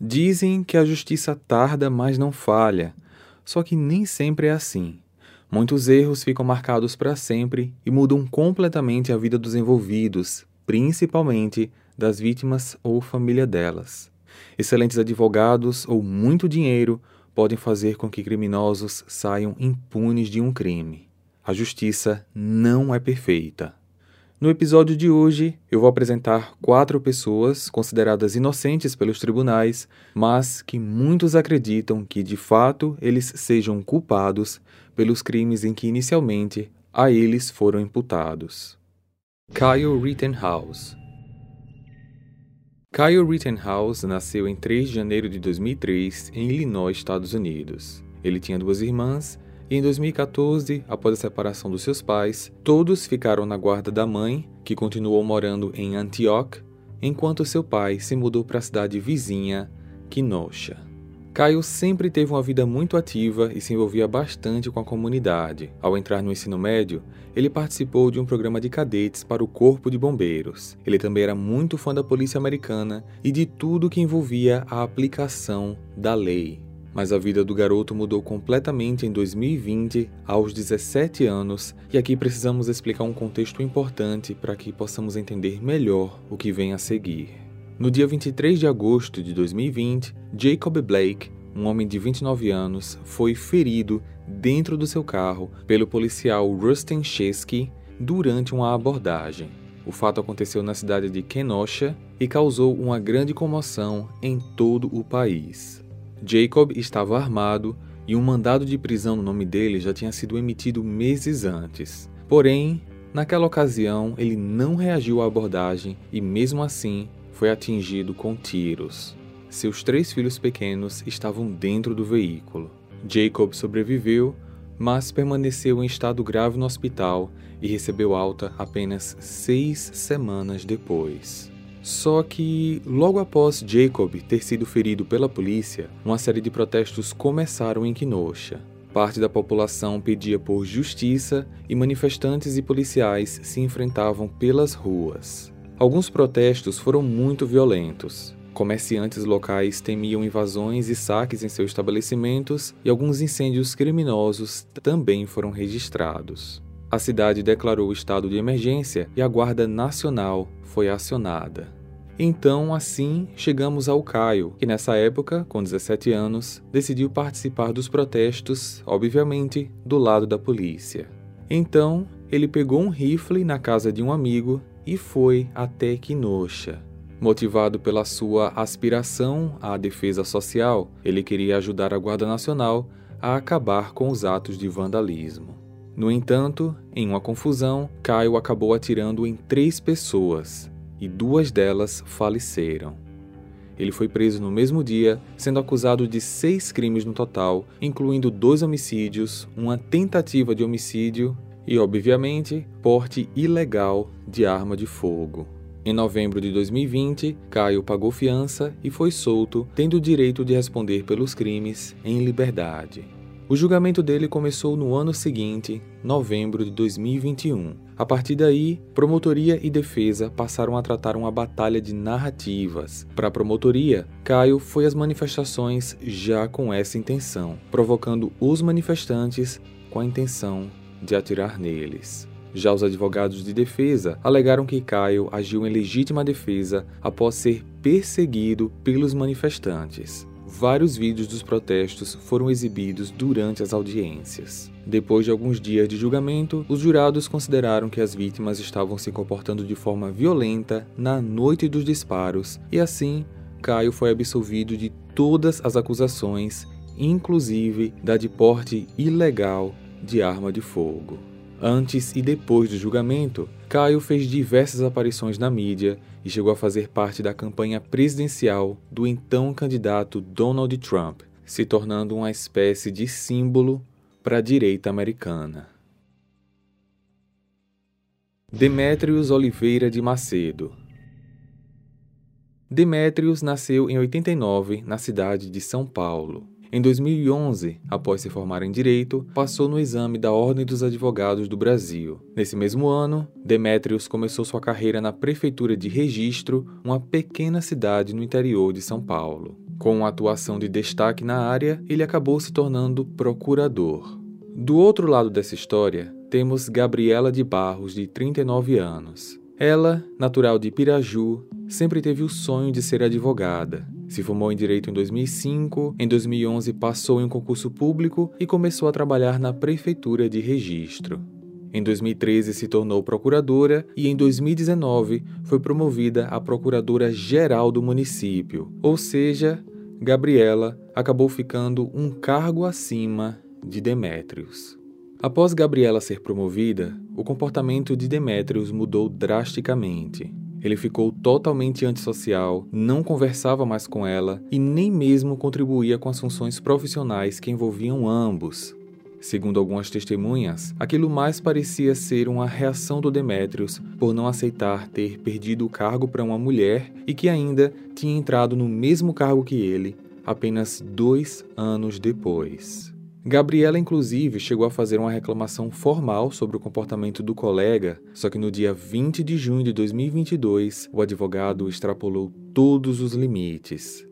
Dizem que a justiça tarda, mas não falha. Só que nem sempre é assim. Muitos erros ficam marcados para sempre e mudam completamente a vida dos envolvidos, principalmente das vítimas ou família delas. Excelentes advogados ou muito dinheiro podem fazer com que criminosos saiam impunes de um crime. A justiça não é perfeita. No episódio de hoje, eu vou apresentar quatro pessoas consideradas inocentes pelos tribunais, mas que muitos acreditam que de fato eles sejam culpados pelos crimes em que inicialmente a eles foram imputados. Kyle Rittenhouse Kyle Rittenhouse nasceu em 3 de janeiro de 2003 em Illinois, Estados Unidos. Ele tinha duas irmãs e em 2014, após a separação dos seus pais, todos ficaram na guarda da mãe, que continuou morando em Antioch, enquanto seu pai se mudou para a cidade vizinha, Kenosha. Caio sempre teve uma vida muito ativa e se envolvia bastante com a comunidade. Ao entrar no ensino médio, ele participou de um programa de cadetes para o Corpo de Bombeiros. Ele também era muito fã da polícia americana e de tudo que envolvia a aplicação da lei. Mas a vida do garoto mudou completamente em 2020, aos 17 anos, e aqui precisamos explicar um contexto importante para que possamos entender melhor o que vem a seguir. No dia 23 de agosto de 2020, Jacob Blake, um homem de 29 anos, foi ferido dentro do seu carro pelo policial Rustin Chesky durante uma abordagem. O fato aconteceu na cidade de Kenosha e causou uma grande comoção em todo o país. Jacob estava armado e um mandado de prisão no nome dele já tinha sido emitido meses antes. Porém, naquela ocasião, ele não reagiu à abordagem e, mesmo assim, foi atingido com tiros. Seus três filhos pequenos estavam dentro do veículo. Jacob sobreviveu, mas permaneceu em estado grave no hospital e recebeu alta apenas seis semanas depois. Só que, logo após Jacob ter sido ferido pela polícia, uma série de protestos começaram em Kenosha. Parte da população pedia por justiça e manifestantes e policiais se enfrentavam pelas ruas. Alguns protestos foram muito violentos. Comerciantes locais temiam invasões e saques em seus estabelecimentos e alguns incêndios criminosos também foram registrados. A cidade declarou estado de emergência e a Guarda Nacional foi acionada. Então, assim, chegamos ao Caio, que nessa época, com 17 anos, decidiu participar dos protestos, obviamente, do lado da polícia. Então, ele pegou um rifle na casa de um amigo e foi até Kenosha. Motivado pela sua aspiração à defesa social, ele queria ajudar a Guarda Nacional a acabar com os atos de vandalismo. No entanto, em uma confusão, Caio acabou atirando em três pessoas, e duas delas faleceram. Ele foi preso no mesmo dia, sendo acusado de seis crimes no total, incluindo dois homicídios, uma tentativa de homicídio e, obviamente, porte ilegal de arma de fogo. Em novembro de 2020, Caio pagou fiança e foi solto, tendo o direito de responder pelos crimes em liberdade. O julgamento dele começou no ano seguinte, novembro de 2021. A partir daí, promotoria e defesa passaram a tratar uma batalha de narrativas. Para a promotoria, Caio foi às manifestações já com essa intenção, provocando os manifestantes com a intenção de atirar neles. Já os advogados de defesa alegaram que Caio agiu em legítima defesa após ser perseguido pelos manifestantes. Vários vídeos dos protestos foram exibidos durante as audiências. Depois de alguns dias de julgamento, os jurados consideraram que as vítimas estavam se comportando de forma violenta na noite dos disparos e assim Caio foi absolvido de todas as acusações, inclusive da de porte ilegal de arma de fogo. Antes e depois do julgamento, Caio fez diversas aparições na mídia e chegou a fazer parte da campanha presidencial do então candidato Donald Trump, se tornando uma espécie de símbolo para a direita americana. Demétrios Oliveira de Macedo Demétrios nasceu em 89 na cidade de São Paulo. Em 2011, após se formar em Direito, passou no exame da Ordem dos Advogados do Brasil. Nesse mesmo ano, Demétrios começou sua carreira na Prefeitura de Registro, uma pequena cidade no interior de São Paulo. Com atuação de destaque na área, ele acabou se tornando procurador. Do outro lado dessa história, temos Gabriela de Barros, de 39 anos. Ela, natural de Piraju, sempre teve o sonho de ser advogada. Se formou em direito em 2005, em 2011 passou em um concurso público e começou a trabalhar na prefeitura de registro. Em 2013 se tornou procuradora e em 2019 foi promovida a procuradora geral do município, ou seja, Gabriela acabou ficando um cargo acima de Demétrios. Após Gabriela ser promovida, o comportamento de Demétrios mudou drasticamente. Ele ficou totalmente antissocial, não conversava mais com ela e nem mesmo contribuía com as funções profissionais que envolviam ambos. Segundo algumas testemunhas, aquilo mais parecia ser uma reação do Demétrios por não aceitar ter perdido o cargo para uma mulher e que ainda tinha entrado no mesmo cargo que ele apenas dois anos depois. Gabriela, inclusive, chegou a fazer uma reclamação formal sobre o comportamento do colega, só que no dia 20 de junho de 2022, o advogado extrapolou todos os limites.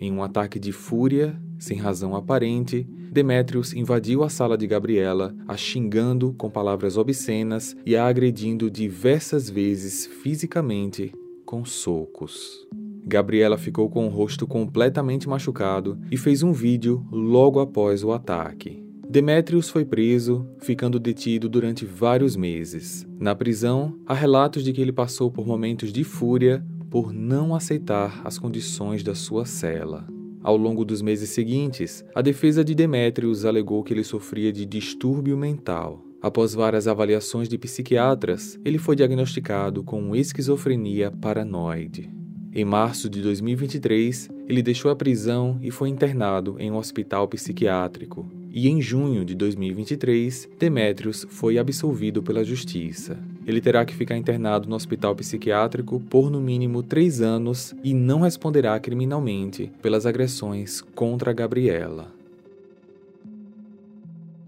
Em um ataque de fúria, sem razão aparente, Demétrios invadiu a sala de Gabriela, a xingando com palavras obscenas e a agredindo diversas vezes fisicamente com socos. Gabriela ficou com o rosto completamente machucado e fez um vídeo logo após o ataque. Demetrius foi preso, ficando detido durante vários meses. Na prisão, há relatos de que ele passou por momentos de fúria por não aceitar as condições da sua cela. Ao longo dos meses seguintes, a defesa de Demetrius alegou que ele sofria de distúrbio mental. Após várias avaliações de psiquiatras, ele foi diagnosticado com esquizofrenia paranoide. Em março de 2023, ele deixou a prisão e foi internado em um hospital psiquiátrico. E em junho de 2023, Demetrius foi absolvido pela justiça. Ele terá que ficar internado no hospital psiquiátrico por no mínimo três anos e não responderá criminalmente pelas agressões contra Gabriela.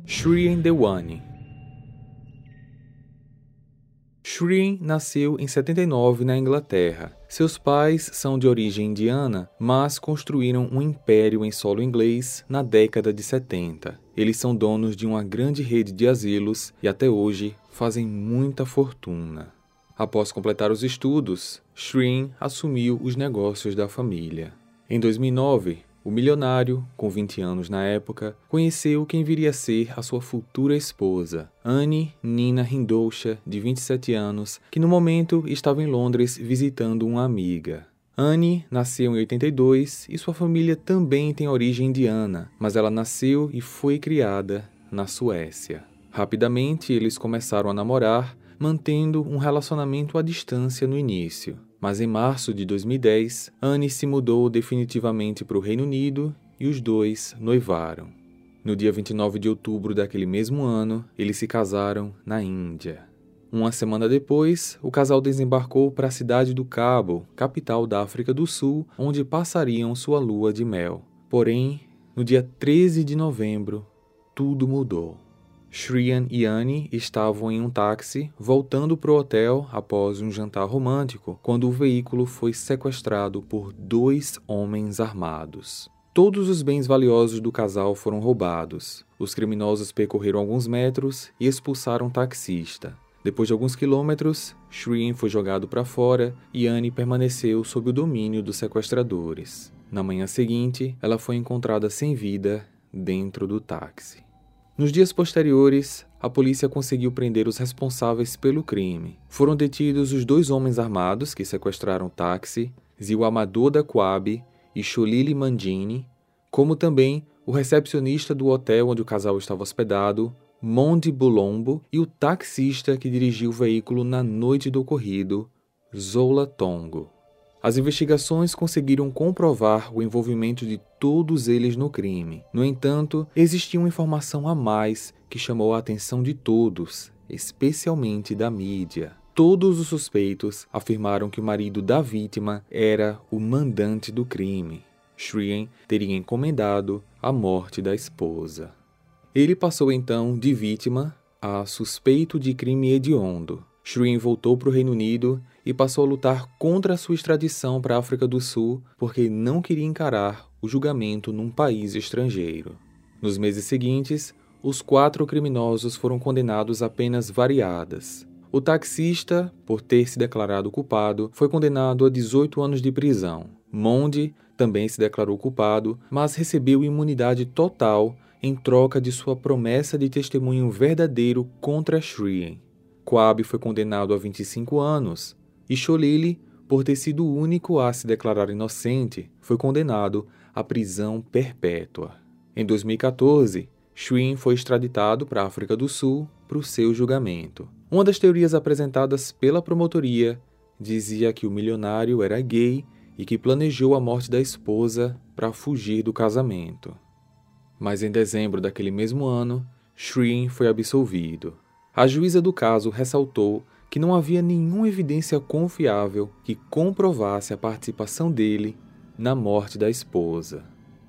Shreen Dewane Shreen nasceu em 79 na Inglaterra. Seus pais são de origem indiana, mas construíram um império em solo inglês na década de 70. Eles são donos de uma grande rede de asilos e até hoje fazem muita fortuna. Após completar os estudos, Shreen assumiu os negócios da família. Em 2009, o milionário, com 20 anos na época, conheceu quem viria a ser a sua futura esposa, Anne Nina Hindoucha, de 27 anos, que no momento estava em Londres visitando uma amiga. Anne nasceu em 82 e sua família também tem origem indiana, mas ela nasceu e foi criada na Suécia. Rapidamente eles começaram a namorar, mantendo um relacionamento à distância no início. Mas em março de 2010, Anne se mudou definitivamente para o Reino Unido e os dois noivaram. No dia 29 de outubro daquele mesmo ano, eles se casaram na Índia. Uma semana depois, o casal desembarcou para a cidade do Cabo, capital da África do Sul, onde passariam sua lua de mel. Porém, no dia 13 de novembro, tudo mudou. Shrian e Annie estavam em um táxi voltando para o hotel após um jantar romântico quando o veículo foi sequestrado por dois homens armados. Todos os bens valiosos do casal foram roubados. Os criminosos percorreram alguns metros e expulsaram o taxista. Depois de alguns quilômetros, Shrian foi jogado para fora e Annie permaneceu sob o domínio dos sequestradores. Na manhã seguinte, ela foi encontrada sem vida dentro do táxi. Nos dias posteriores, a polícia conseguiu prender os responsáveis pelo crime. Foram detidos os dois homens armados que sequestraram o táxi, Zil Amador da Coab e Cholili Mandini, como também o recepcionista do hotel onde o casal estava hospedado, Mondi Bulombo, e o taxista que dirigiu o veículo na noite do ocorrido, Zola Tongo. As investigações conseguiram comprovar o envolvimento de todos eles no crime. No entanto, existia uma informação a mais que chamou a atenção de todos, especialmente da mídia. Todos os suspeitos afirmaram que o marido da vítima era o mandante do crime. Shrien teria encomendado a morte da esposa. Ele passou então de vítima a suspeito de crime hediondo. Shreen voltou para o Reino Unido e passou a lutar contra a sua extradição para a África do Sul porque não queria encarar o julgamento num país estrangeiro. Nos meses seguintes, os quatro criminosos foram condenados a penas variadas. O taxista, por ter se declarado culpado, foi condenado a 18 anos de prisão. Monde também se declarou culpado, mas recebeu imunidade total em troca de sua promessa de testemunho verdadeiro contra Shreen. Quab foi condenado a 25 anos e Cholili, por ter sido o único a se declarar inocente, foi condenado à prisão perpétua. Em 2014, Shreen foi extraditado para a África do Sul para o seu julgamento. Uma das teorias apresentadas pela promotoria dizia que o milionário era gay e que planejou a morte da esposa para fugir do casamento mas em dezembro daquele mesmo ano, Shreen foi absolvido. A juíza do caso ressaltou que não havia nenhuma evidência confiável que comprovasse a participação dele na morte da esposa.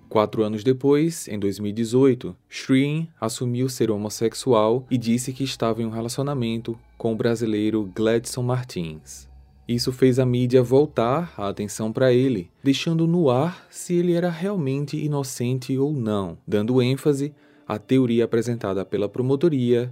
Quatro anos depois, em 2018, Shreen assumiu ser homossexual e disse que estava em um relacionamento com o brasileiro Gladson Martins. Isso fez a mídia voltar a atenção para ele, deixando no ar se ele era realmente inocente ou não, dando ênfase à teoria apresentada pela promotoria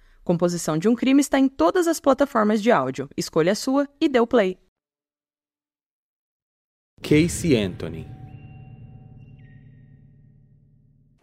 Composição de um crime está em todas as plataformas de áudio. Escolha a sua e dê o play. Casey Anthony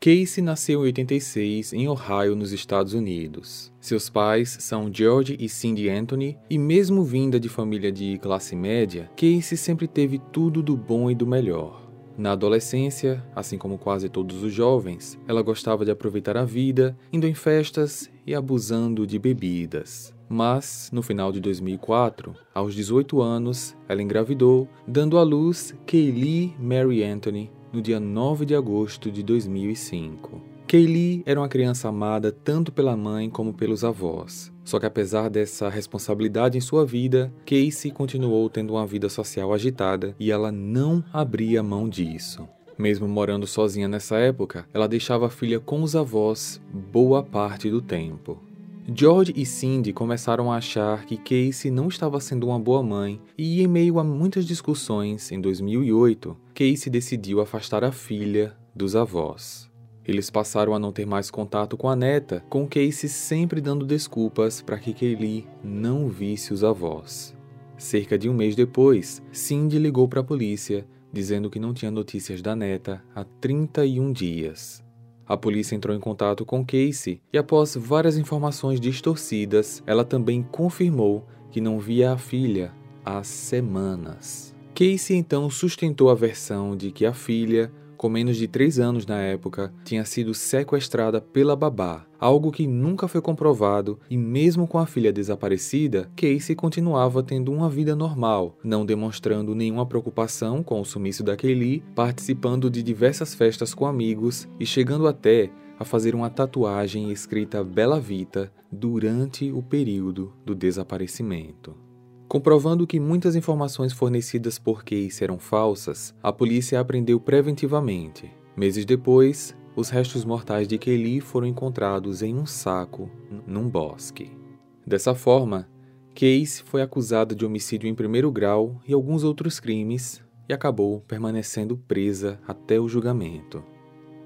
Casey nasceu em 86 em Ohio, nos Estados Unidos. Seus pais são George e Cindy Anthony, e mesmo vinda de família de classe média, Casey sempre teve tudo do bom e do melhor. Na adolescência, assim como quase todos os jovens, ela gostava de aproveitar a vida, indo em festas e abusando de bebidas. Mas, no final de 2004, aos 18 anos, ela engravidou, dando à luz Kaylee Mary Anthony, no dia 9 de agosto de 2005. Kaylee era uma criança amada tanto pela mãe como pelos avós. Só que apesar dessa responsabilidade em sua vida, Casey continuou tendo uma vida social agitada e ela não abria mão disso. Mesmo morando sozinha nessa época, ela deixava a filha com os avós boa parte do tempo. George e Cindy começaram a achar que Casey não estava sendo uma boa mãe, e em meio a muitas discussões, em 2008, Casey decidiu afastar a filha dos avós. Eles passaram a não ter mais contato com a neta, com Casey sempre dando desculpas para que Kaylee não visse os avós. Cerca de um mês depois, Cindy ligou para a polícia, dizendo que não tinha notícias da neta há 31 dias. A polícia entrou em contato com Casey e, após várias informações distorcidas, ela também confirmou que não via a filha há semanas. Casey então sustentou a versão de que a filha com menos de 3 anos na época, tinha sido sequestrada pela babá, algo que nunca foi comprovado, e mesmo com a filha desaparecida, Casey continuava tendo uma vida normal, não demonstrando nenhuma preocupação com o sumiço da Kaylee, participando de diversas festas com amigos e chegando até a fazer uma tatuagem escrita Bela Vita durante o período do desaparecimento. Comprovando que muitas informações fornecidas por Case eram falsas, a polícia a prendeu preventivamente. Meses depois, os restos mortais de Kelly foram encontrados em um saco num bosque. Dessa forma, Case foi acusada de homicídio em primeiro grau e alguns outros crimes e acabou permanecendo presa até o julgamento.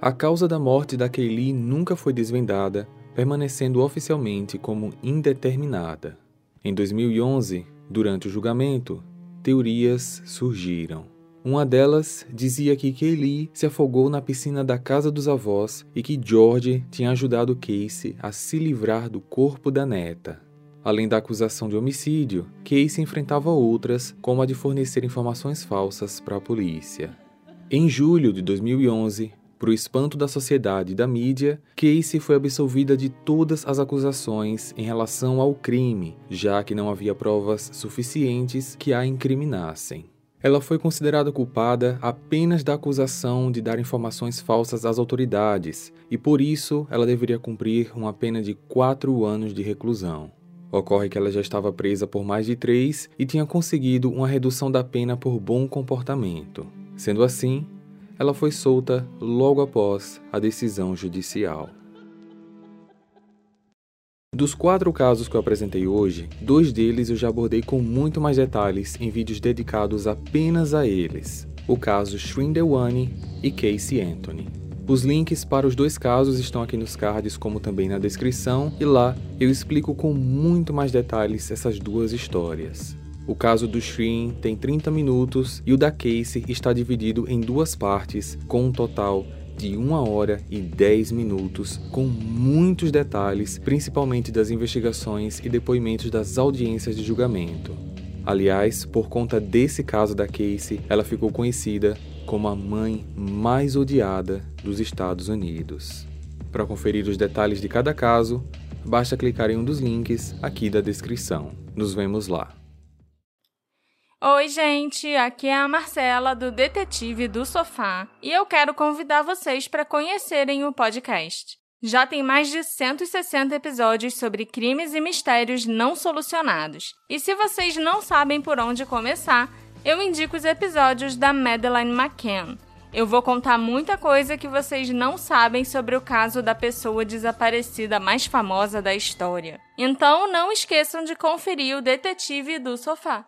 A causa da morte da Kelly nunca foi desvendada, permanecendo oficialmente como indeterminada. Em 2011, Durante o julgamento, teorias surgiram. Uma delas dizia que Kaylee se afogou na piscina da casa dos avós e que George tinha ajudado Casey a se livrar do corpo da neta. Além da acusação de homicídio, Casey enfrentava outras, como a de fornecer informações falsas para a polícia. Em julho de 2011, para o espanto da sociedade e da mídia, Casey foi absolvida de todas as acusações em relação ao crime, já que não havia provas suficientes que a incriminassem. Ela foi considerada culpada apenas da acusação de dar informações falsas às autoridades e, por isso, ela deveria cumprir uma pena de quatro anos de reclusão. Ocorre que ela já estava presa por mais de três e tinha conseguido uma redução da pena por bom comportamento. Sendo assim, ela foi solta logo após a decisão judicial. Dos quatro casos que eu apresentei hoje, dois deles eu já abordei com muito mais detalhes em vídeos dedicados apenas a eles: o caso Shrindewani e Casey Anthony. Os links para os dois casos estão aqui nos cards, como também na descrição, e lá eu explico com muito mais detalhes essas duas histórias. O caso do Shreen tem 30 minutos e o da Casey está dividido em duas partes, com um total de 1 hora e 10 minutos, com muitos detalhes, principalmente das investigações e depoimentos das audiências de julgamento. Aliás, por conta desse caso da Casey, ela ficou conhecida como a mãe mais odiada dos Estados Unidos. Para conferir os detalhes de cada caso, basta clicar em um dos links aqui da descrição. Nos vemos lá. Oi, gente, aqui é a Marcela do Detetive do Sofá e eu quero convidar vocês para conhecerem o podcast. Já tem mais de 160 episódios sobre crimes e mistérios não solucionados. E se vocês não sabem por onde começar, eu indico os episódios da Madeleine McCann. Eu vou contar muita coisa que vocês não sabem sobre o caso da pessoa desaparecida mais famosa da história. Então não esqueçam de conferir o Detetive do Sofá.